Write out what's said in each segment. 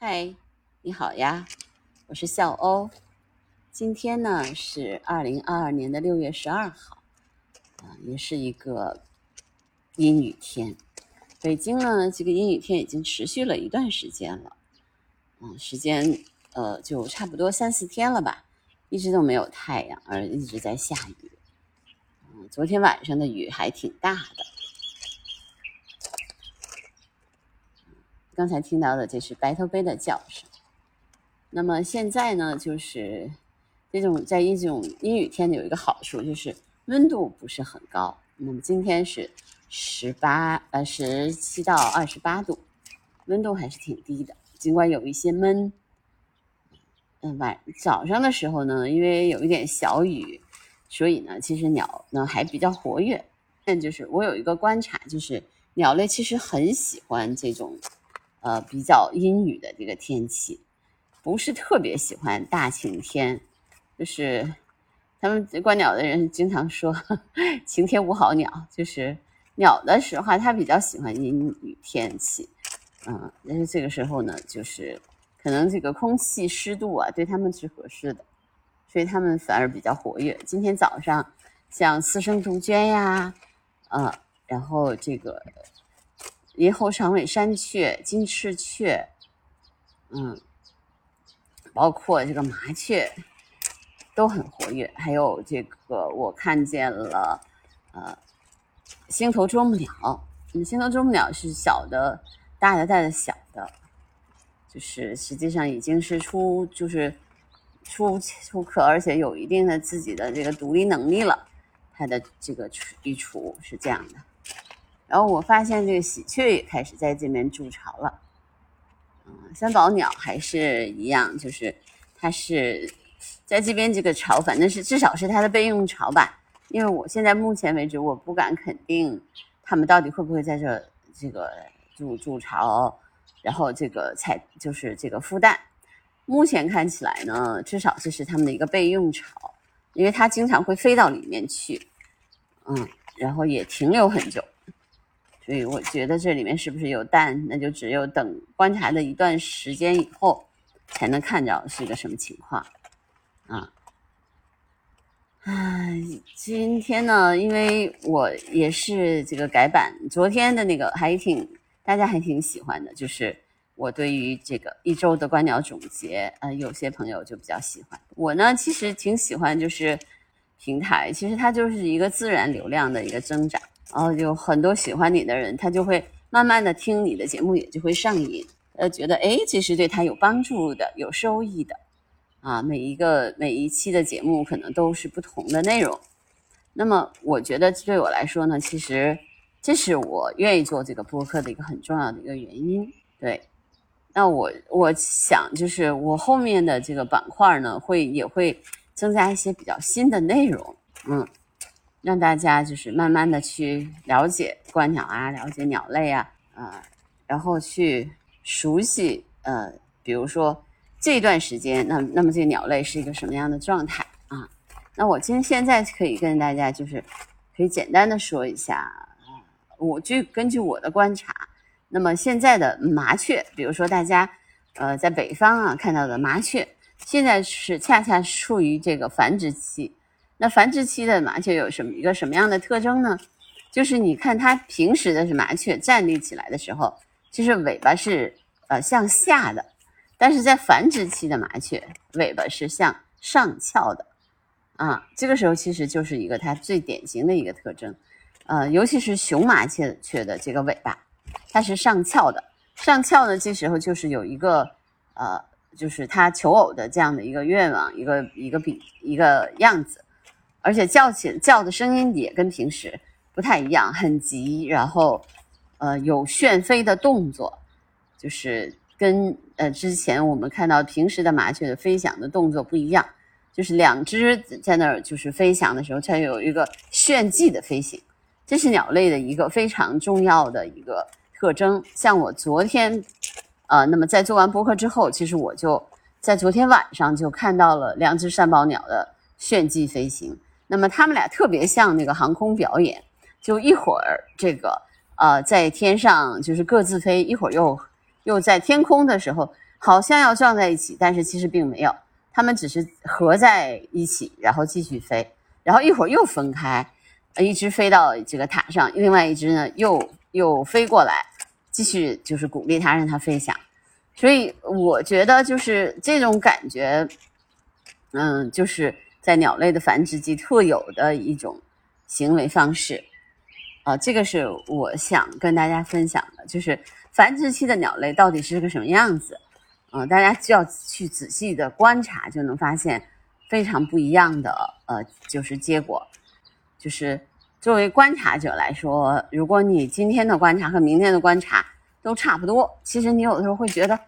嗨，你好呀，我是笑欧。今天呢是二零二二年的六月十二号，啊，也是一个阴雨天。北京呢，这个阴雨天已经持续了一段时间了，嗯，时间呃就差不多三四天了吧，一直都没有太阳，而一直在下雨。嗯，昨天晚上的雨还挺大的。刚才听到的这是白头鹎的叫声。那么现在呢，就是这种在一种阴雨天有一个好处，就是温度不是很高。那么今天是。十八呃十七到二十八度，温度还是挺低的，尽管有一些闷。嗯，晚早上的时候呢，因为有一点小雨，所以呢，其实鸟呢还比较活跃。但就是我有一个观察，就是鸟类其实很喜欢这种呃比较阴雨的这个天气，不是特别喜欢大晴天。就是他们观鸟的人经常说“ 晴天无好鸟”，就是。鸟的时候，它比较喜欢阴雨天气，嗯，但是这个时候呢，就是可能这个空气湿度啊，对它们是合适的，所以它们反而比较活跃。今天早上，像四生杜鹃呀，呃，然后这个银喉长尾山雀、金翅雀，嗯，包括这个麻雀都很活跃，还有这个我看见了，呃。星头啄木鸟，嗯，星头啄木鸟是小的，大的带着小的，就是实际上已经是出，就是出出壳，而且有一定的自己的这个独立能力了。它的这个育雏是这样的。然后我发现这个喜鹊也开始在这边筑巢了。嗯，三宝鸟还是一样，就是它是在这边这个巢，反正是至少是它的备用巢吧。因为我现在目前为止，我不敢肯定他们到底会不会在这这个筑筑巢，然后这个采就是这个孵蛋。目前看起来呢，至少这是他们的一个备用巢，因为它经常会飞到里面去，嗯，然后也停留很久，所以我觉得这里面是不是有蛋，那就只有等观察的一段时间以后才能看着是一个什么情况，啊。唉，今天呢，因为我也是这个改版，昨天的那个还挺大家还挺喜欢的，就是我对于这个一周的观鸟总结，呃，有些朋友就比较喜欢。我呢，其实挺喜欢，就是平台，其实它就是一个自然流量的一个增长，然后有很多喜欢你的人，他就会慢慢的听你的节目，也就会上瘾，呃，觉得哎，这是对他有帮助的，有收益的。啊，每一个每一期的节目可能都是不同的内容，那么我觉得对我来说呢，其实这是我愿意做这个播客的一个很重要的一个原因。对，那我我想就是我后面的这个板块呢，会也会增加一些比较新的内容，嗯，让大家就是慢慢的去了解观鸟啊，了解鸟类啊，啊，然后去熟悉呃，比如说。这段时间，那那么这个鸟类是一个什么样的状态啊？那我今现在可以跟大家就是可以简单的说一下，我就根据我的观察，那么现在的麻雀，比如说大家呃在北方啊看到的麻雀，现在是恰恰处于这个繁殖期。那繁殖期的麻雀有什么一个什么样的特征呢？就是你看它平时的是麻雀站立起来的时候，其实尾巴是呃向下的。但是在繁殖期的麻雀尾巴是向上翘的，啊，这个时候其实就是一个它最典型的一个特征，呃，尤其是雄麻雀雀的这个尾巴，它是上翘的，上翘呢，这时候就是有一个呃，就是它求偶的这样的一个愿望，一个一个比一个样子，而且叫起叫的声音也跟平时不太一样，很急，然后呃有旋飞的动作，就是。跟呃之前我们看到平时的麻雀的飞翔的动作不一样，就是两只在那儿就是飞翔的时候，它有一个炫技的飞行，这是鸟类的一个非常重要的一个特征。像我昨天，呃，那么在做完播客之后，其实我就在昨天晚上就看到了两只山宝鸟的炫技飞行。那么他们俩特别像那个航空表演，就一会儿这个呃在天上就是各自飞，一会儿又。又在天空的时候，好像要撞在一起，但是其实并没有，他们只是合在一起，然后继续飞，然后一会儿又分开，呃一只飞到这个塔上，另外一只呢又又飞过来，继续就是鼓励它让它飞翔。所以我觉得就是这种感觉，嗯，就是在鸟类的繁殖季特有的一种行为方式。啊，这个是我想跟大家分享的，就是繁殖期的鸟类到底是个什么样子。嗯，大家就要去仔细的观察，就能发现非常不一样的呃，就是结果。就是作为观察者来说，如果你今天的观察和明天的观察都差不多，其实你有的时候会觉得，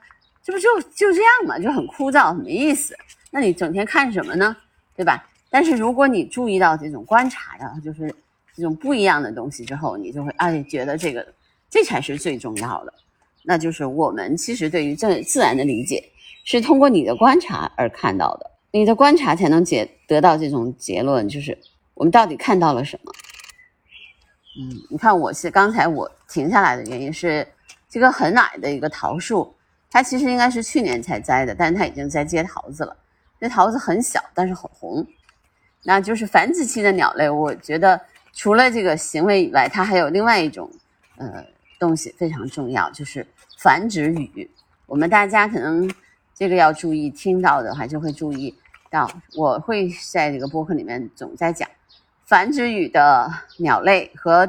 这不就就这样嘛，就很枯燥，没意思。那你整天看什么呢？对吧？但是如果你注意到这种观察的，就是这种不一样的东西之后，你就会哎觉得这个这才是最重要的。那就是我们其实对于这自然的理解，是通过你的观察而看到的。你的观察才能解得到这种结论，就是我们到底看到了什么。嗯，你看，我是刚才我停下来的原因是，这个很矮的一个桃树，它其实应该是去年才栽的，但是它已经在结桃子了。那桃子很小，但是很红。那就是繁殖期的鸟类，我觉得除了这个行为以外，它还有另外一种，呃。东西非常重要，就是繁殖语。我们大家可能这个要注意，听到的话就会注意到，我会在这个播客里面总在讲繁殖语的鸟类和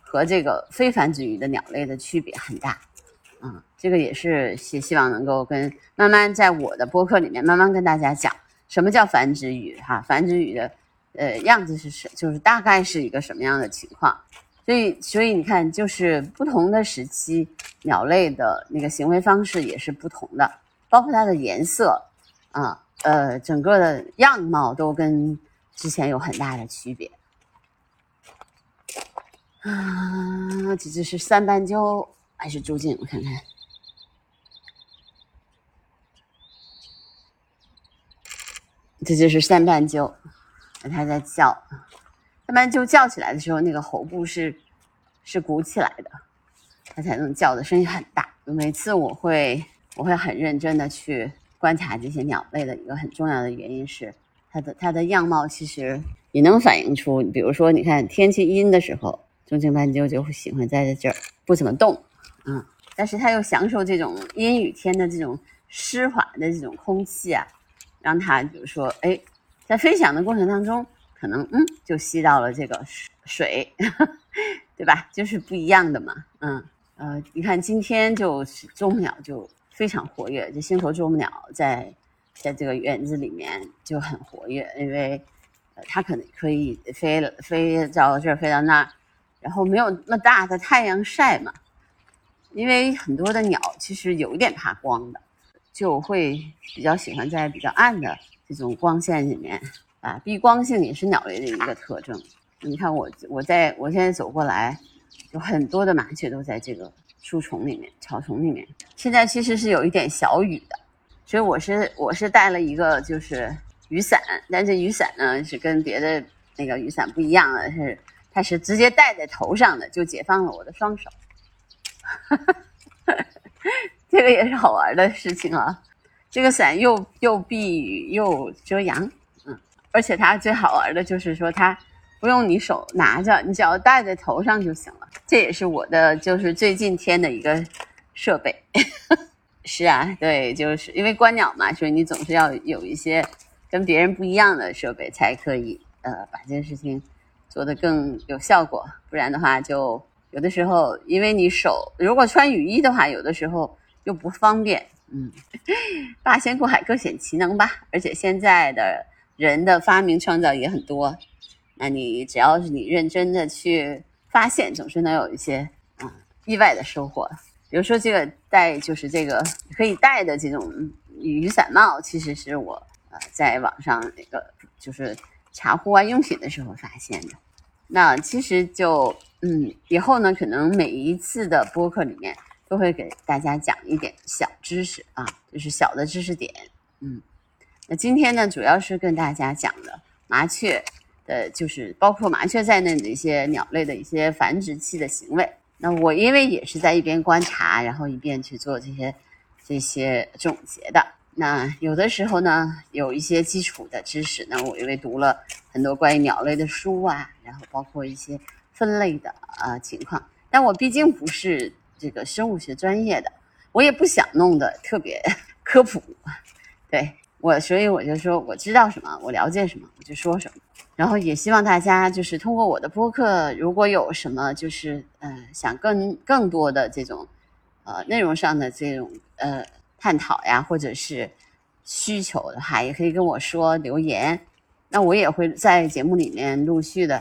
和这个非繁殖语的鸟类的区别很大。这个也是希希望能够跟慢慢在我的播客里面慢慢跟大家讲什么叫繁殖语哈，繁殖语的呃样子是是就是大概是一个什么样的情况。所以，所以你看，就是不同的时期，鸟类的那个行为方式也是不同的，包括它的颜色，啊，呃，整个的样貌都跟之前有很大的区别。啊，这只是三斑鸠还是朱颈？我看看，这就是三斑鸠，它在叫。慢慢就叫起来的时候，那个喉部是是鼓起来的，它才能叫的声音很大。每次我会我会很认真的去观察这些鸟类的一个很重要的原因是，它的它的样貌其实也能反映出，比如说你看天气阴的时候，中青斑鸠就会喜欢待在这儿不怎么动，嗯，但是它又享受这种阴雨天的这种湿滑的这种空气啊，让它比如说哎，在飞翔的过程当中。可能嗯，就吸到了这个水，对吧？就是不一样的嘛，嗯呃，你看今天就啄木鸟就非常活跃，这星头啄木鸟在在这个园子里面就很活跃，因为呃它可能可以飞了飞到这儿飞到那儿，然后没有那么大的太阳晒嘛，因为很多的鸟其实有一点怕光的，就会比较喜欢在比较暗的这种光线里面。啊，避光性也是鸟类的一个特征。你看我，我在我现在走过来，有很多的麻雀都在这个树丛里面、草丛里面。现在其实是有一点小雨的，所以我是我是带了一个就是雨伞，但这雨伞呢是跟别的那个雨伞不一样的，是它是直接戴在头上的，就解放了我的双手。哈 哈这个也是好玩的事情啊，这个伞又又避雨又遮阳。嗯而且它最好玩的就是说，它不用你手拿着，你只要戴在头上就行了。这也是我的就是最近添的一个设备。是啊，对，就是因为观鸟嘛，所以你总是要有一些跟别人不一样的设备，才可以呃把这件事情做得更有效果。不然的话，就有的时候因为你手如果穿雨衣的话，有的时候又不方便。嗯，八仙过海各显其能吧。而且现在的。人的发明创造也很多，那你只要是你认真的去发现，总是能有一些啊意外的收获。比如说这个戴就是这个可以戴的这种雨伞帽，其实是我呃在网上那个就是查户外用品的时候发现的。那其实就嗯以后呢，可能每一次的播客里面都会给大家讲一点小知识啊，就是小的知识点，嗯。那今天呢，主要是跟大家讲的麻雀的，就是包括麻雀在内的一些鸟类的一些繁殖期的行为。那我因为也是在一边观察，然后一边去做这些这些总结的。那有的时候呢，有一些基础的知识，那我因为读了很多关于鸟类的书啊，然后包括一些分类的啊情况，但我毕竟不是这个生物学专业的，我也不想弄得特别 科普，对我，所以我就说我知道什么，我了解什么，我就说什么。然后也希望大家就是通过我的播客，如果有什么就是呃想更更多的这种呃内容上的这种呃。探讨呀，或者是需求的话，也可以跟我说留言。那我也会在节目里面陆续的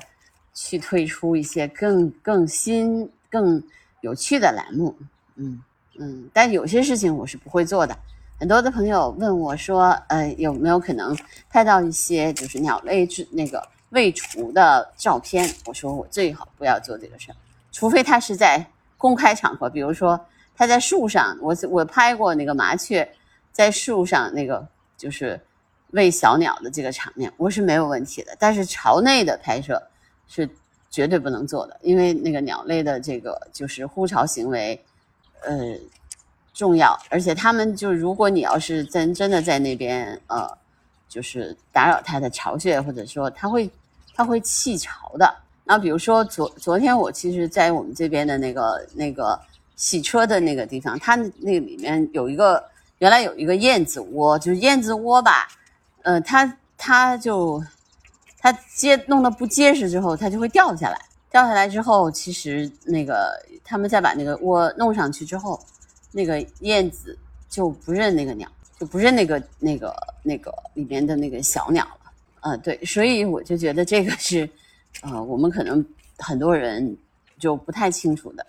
去推出一些更更新、更有趣的栏目。嗯嗯，但有些事情我是不会做的。很多的朋友问我说，呃，有没有可能拍到一些就是鸟类之那个未除的照片？我说我最好不要做这个事儿，除非它是在公开场合，比如说。它在树上，我我拍过那个麻雀在树上那个就是喂小鸟的这个场面，我是没有问题的。但是巢内的拍摄是绝对不能做的，因为那个鸟类的这个就是呼巢行为，呃重要，而且他们就如果你要是真真的在那边呃，就是打扰它的巢穴，或者说它会它会弃巢的。那比如说昨昨天我其实，在我们这边的那个那个。洗车的那个地方，它那里面有一个，原来有一个燕子窝，就是燕子窝吧，呃，它它就它结弄得不结实之后，它就会掉下来，掉下来之后，其实那个他们再把那个窝弄上去之后，那个燕子就不认那个鸟，就不认那个那个那个里面的那个小鸟了，呃，对，所以我就觉得这个是，呃，我们可能很多人就不太清楚的。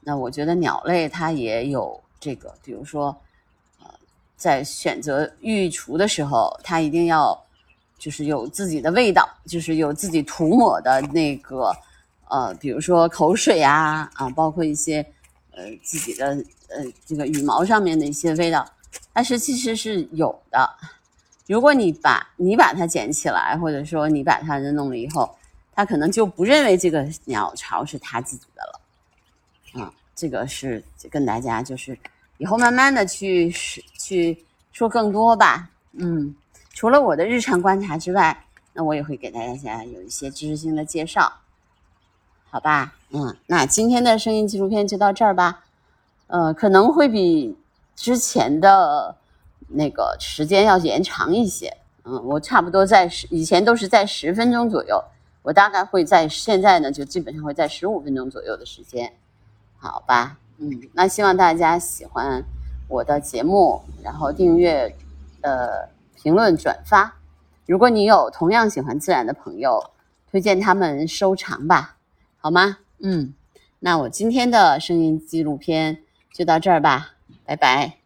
那我觉得鸟类它也有这个，比如说，呃，在选择育雏的时候，它一定要就是有自己的味道，就是有自己涂抹的那个，呃，比如说口水啊，啊，包括一些呃自己的呃这个羽毛上面的一些味道，但是其实是有的。如果你把你把它捡起来，或者说你把它弄了以后，它可能就不认为这个鸟巢是它自己的了。啊，这个是跟大家就是以后慢慢的去去说更多吧。嗯，除了我的日常观察之外，那我也会给大家有一些知识性的介绍，好吧？嗯，那今天的声音纪录片就到这儿吧。呃，可能会比之前的那个时间要延长一些。嗯，我差不多在十以前都是在十分钟左右，我大概会在现在呢就基本上会在十五分钟左右的时间。好吧，嗯，那希望大家喜欢我的节目，然后订阅、呃，评论、转发。如果你有同样喜欢自然的朋友，推荐他们收藏吧，好吗？嗯，那我今天的声音纪录片就到这儿吧，拜拜。